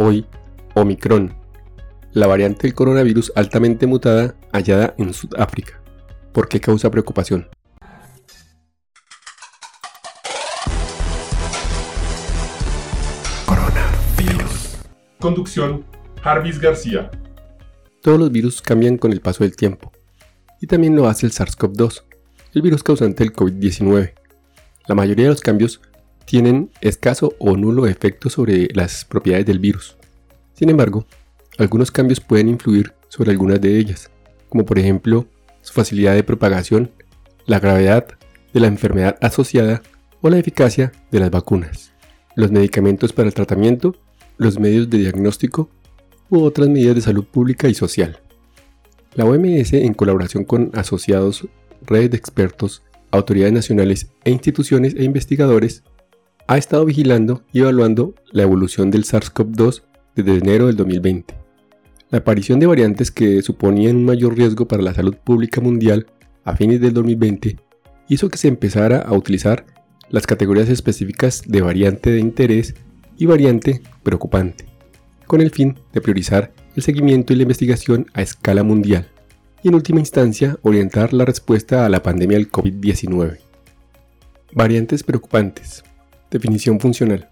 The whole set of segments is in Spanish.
Hoy, Omicron, la variante del coronavirus altamente mutada hallada en Sudáfrica. ¿Por qué causa preocupación? Coronavirus. Conducción, Jarvis García. Todos los virus cambian con el paso del tiempo. Y también lo hace el SARS-CoV-2, el virus causante del COVID-19. La mayoría de los cambios tienen escaso o nulo efecto sobre las propiedades del virus. Sin embargo, algunos cambios pueden influir sobre algunas de ellas, como por ejemplo su facilidad de propagación, la gravedad de la enfermedad asociada o la eficacia de las vacunas, los medicamentos para el tratamiento, los medios de diagnóstico u otras medidas de salud pública y social. La OMS, en colaboración con asociados, redes de expertos, autoridades nacionales e instituciones e investigadores, ha estado vigilando y evaluando la evolución del SARS-CoV-2 desde enero del 2020. La aparición de variantes que suponían un mayor riesgo para la salud pública mundial a fines del 2020 hizo que se empezara a utilizar las categorías específicas de variante de interés y variante preocupante, con el fin de priorizar el seguimiento y la investigación a escala mundial y en última instancia orientar la respuesta a la pandemia del COVID-19. Variantes preocupantes. Definición funcional.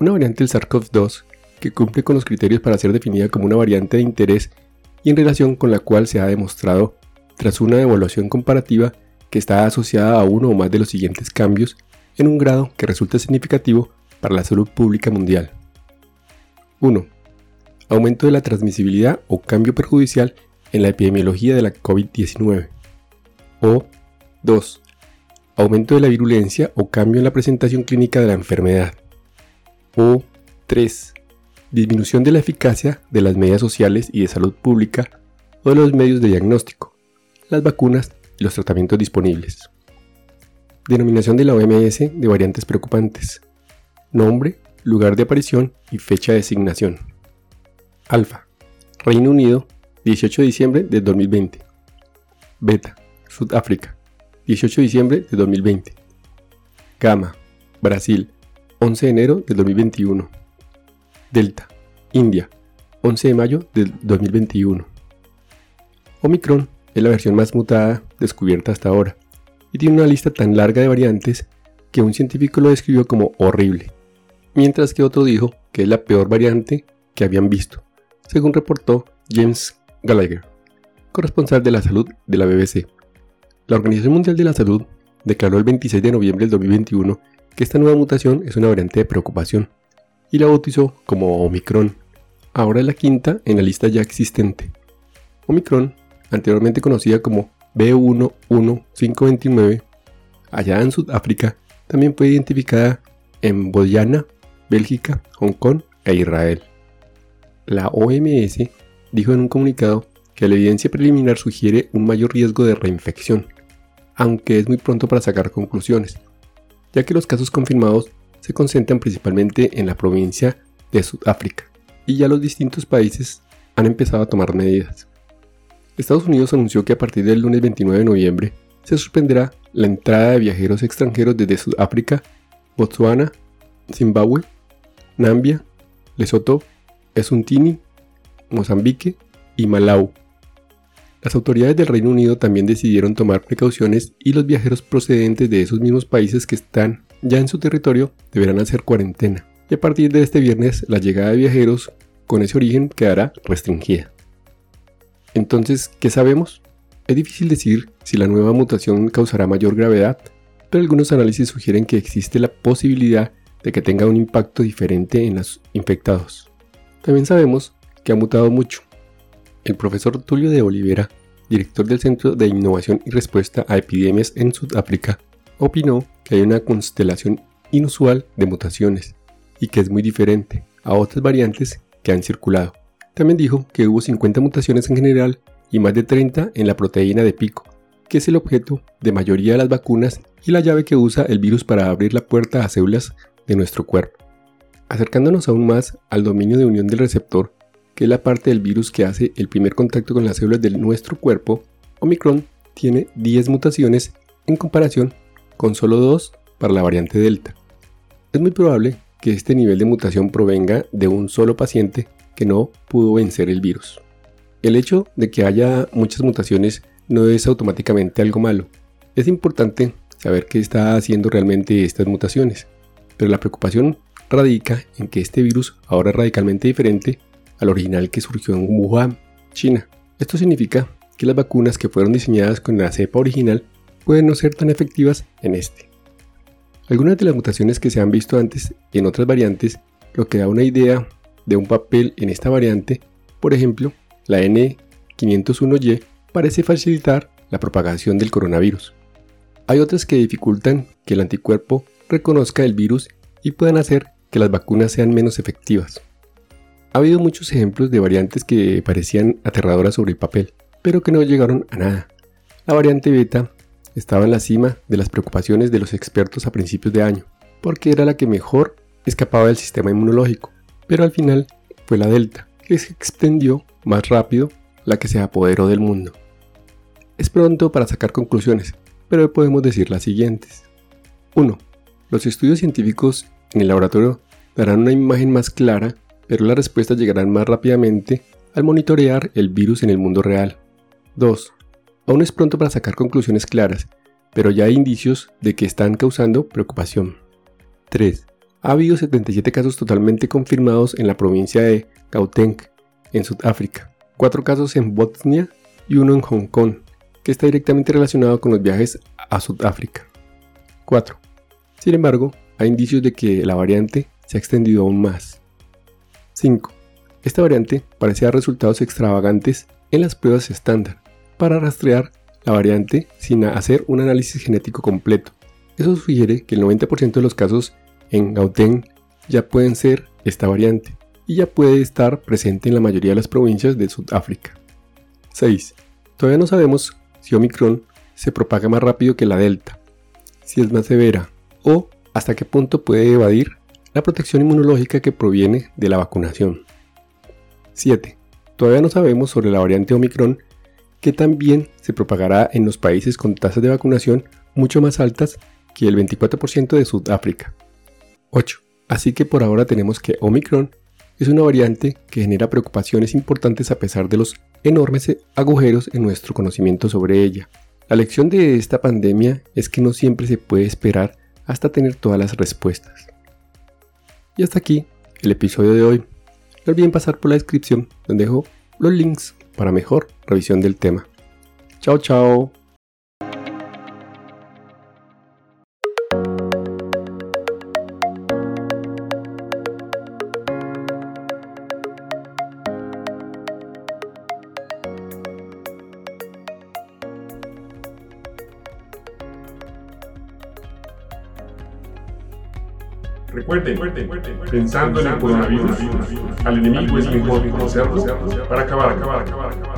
Una variante del SARS-CoV-2 que cumple con los criterios para ser definida como una variante de interés y en relación con la cual se ha demostrado, tras una evaluación comparativa, que está asociada a uno o más de los siguientes cambios en un grado que resulta significativo para la salud pública mundial. 1. Aumento de la transmisibilidad o cambio perjudicial en la epidemiología de la COVID-19. O 2 aumento de la virulencia o cambio en la presentación clínica de la enfermedad. O 3. Disminución de la eficacia de las medidas sociales y de salud pública o de los medios de diagnóstico, las vacunas y los tratamientos disponibles. Denominación de la OMS de variantes preocupantes. Nombre, lugar de aparición y fecha de asignación. Alfa. Reino Unido, 18 de diciembre de 2020. Beta. Sudáfrica. 18 de diciembre de 2020. Gamma, Brasil, 11 de enero de 2021. Delta, India, 11 de mayo de 2021. Omicron es la versión más mutada descubierta hasta ahora y tiene una lista tan larga de variantes que un científico lo describió como horrible, mientras que otro dijo que es la peor variante que habían visto, según reportó James Gallagher, corresponsal de la salud de la BBC. La Organización Mundial de la Salud declaró el 26 de noviembre del 2021 que esta nueva mutación es una variante de preocupación y la bautizó como Omicron. Ahora la quinta en la lista ya existente. Omicron, anteriormente conocida como B11529, allá en Sudáfrica, también fue identificada en Botswana, Bélgica, Hong Kong e Israel. La OMS dijo en un comunicado que la evidencia preliminar sugiere un mayor riesgo de reinfección, aunque es muy pronto para sacar conclusiones, ya que los casos confirmados se concentran principalmente en la provincia de Sudáfrica y ya los distintos países han empezado a tomar medidas. Estados Unidos anunció que a partir del lunes 29 de noviembre se suspenderá la entrada de viajeros extranjeros desde Sudáfrica, Botswana, Zimbabue, Nambia, Lesoto, Eswatini, Mozambique y Malawi las autoridades del Reino Unido también decidieron tomar precauciones y los viajeros procedentes de esos mismos países que están ya en su territorio deberán hacer cuarentena. Y a partir de este viernes la llegada de viajeros con ese origen quedará restringida. Entonces, ¿qué sabemos? Es difícil decir si la nueva mutación causará mayor gravedad, pero algunos análisis sugieren que existe la posibilidad de que tenga un impacto diferente en los infectados. También sabemos que ha mutado mucho, el profesor Tulio de Olivera, director del Centro de Innovación y Respuesta a Epidemias en Sudáfrica, opinó que hay una constelación inusual de mutaciones y que es muy diferente a otras variantes que han circulado. También dijo que hubo 50 mutaciones en general y más de 30 en la proteína de pico, que es el objeto de mayoría de las vacunas y la llave que usa el virus para abrir la puerta a células de nuestro cuerpo. Acercándonos aún más al dominio de unión del receptor, que es la parte del virus que hace el primer contacto con las células de nuestro cuerpo, Omicron tiene 10 mutaciones en comparación con solo 2 para la variante Delta. Es muy probable que este nivel de mutación provenga de un solo paciente que no pudo vencer el virus. El hecho de que haya muchas mutaciones no es automáticamente algo malo. Es importante saber qué está haciendo realmente estas mutaciones, pero la preocupación radica en que este virus ahora radicalmente diferente al original que surgió en Wuhan, China. Esto significa que las vacunas que fueron diseñadas con la cepa original pueden no ser tan efectivas en este. Algunas de las mutaciones que se han visto antes en otras variantes, lo que da una idea de un papel en esta variante, por ejemplo, la N501Y parece facilitar la propagación del coronavirus. Hay otras que dificultan que el anticuerpo reconozca el virus y puedan hacer que las vacunas sean menos efectivas. Ha habido muchos ejemplos de variantes que parecían aterradoras sobre el papel, pero que no llegaron a nada. La variante beta estaba en la cima de las preocupaciones de los expertos a principios de año, porque era la que mejor escapaba del sistema inmunológico, pero al final fue la delta, que se extendió más rápido, la que se apoderó del mundo. Es pronto para sacar conclusiones, pero podemos decir las siguientes. 1. Los estudios científicos en el laboratorio darán una imagen más clara, pero las respuestas llegarán más rápidamente al monitorear el virus en el mundo real. 2. Aún es pronto para sacar conclusiones claras, pero ya hay indicios de que están causando preocupación. 3. Ha habido 77 casos totalmente confirmados en la provincia de Gauteng, en Sudáfrica, 4 casos en Bosnia y uno en Hong Kong, que está directamente relacionado con los viajes a Sudáfrica. 4. Sin embargo, hay indicios de que la variante se ha extendido aún más. 5. Esta variante parece dar resultados extravagantes en las pruebas estándar para rastrear la variante sin hacer un análisis genético completo. Eso sugiere que el 90% de los casos en Gauteng ya pueden ser esta variante y ya puede estar presente en la mayoría de las provincias de Sudáfrica. 6. Todavía no sabemos si Omicron se propaga más rápido que la Delta, si es más severa o hasta qué punto puede evadir la protección inmunológica que proviene de la vacunación. 7. Todavía no sabemos sobre la variante Omicron que también se propagará en los países con tasas de vacunación mucho más altas que el 24% de Sudáfrica. 8. Así que por ahora tenemos que Omicron es una variante que genera preocupaciones importantes a pesar de los enormes agujeros en nuestro conocimiento sobre ella. La lección de esta pandemia es que no siempre se puede esperar hasta tener todas las respuestas. Y hasta aquí el episodio de hoy. No olviden pasar por la descripción donde dejo los links para mejor revisión del tema. Chao, chao. Recuerden, pensando en el coronavirus, al enemigo es mejor conocerlo para acabar, acabar, acabar, acabar.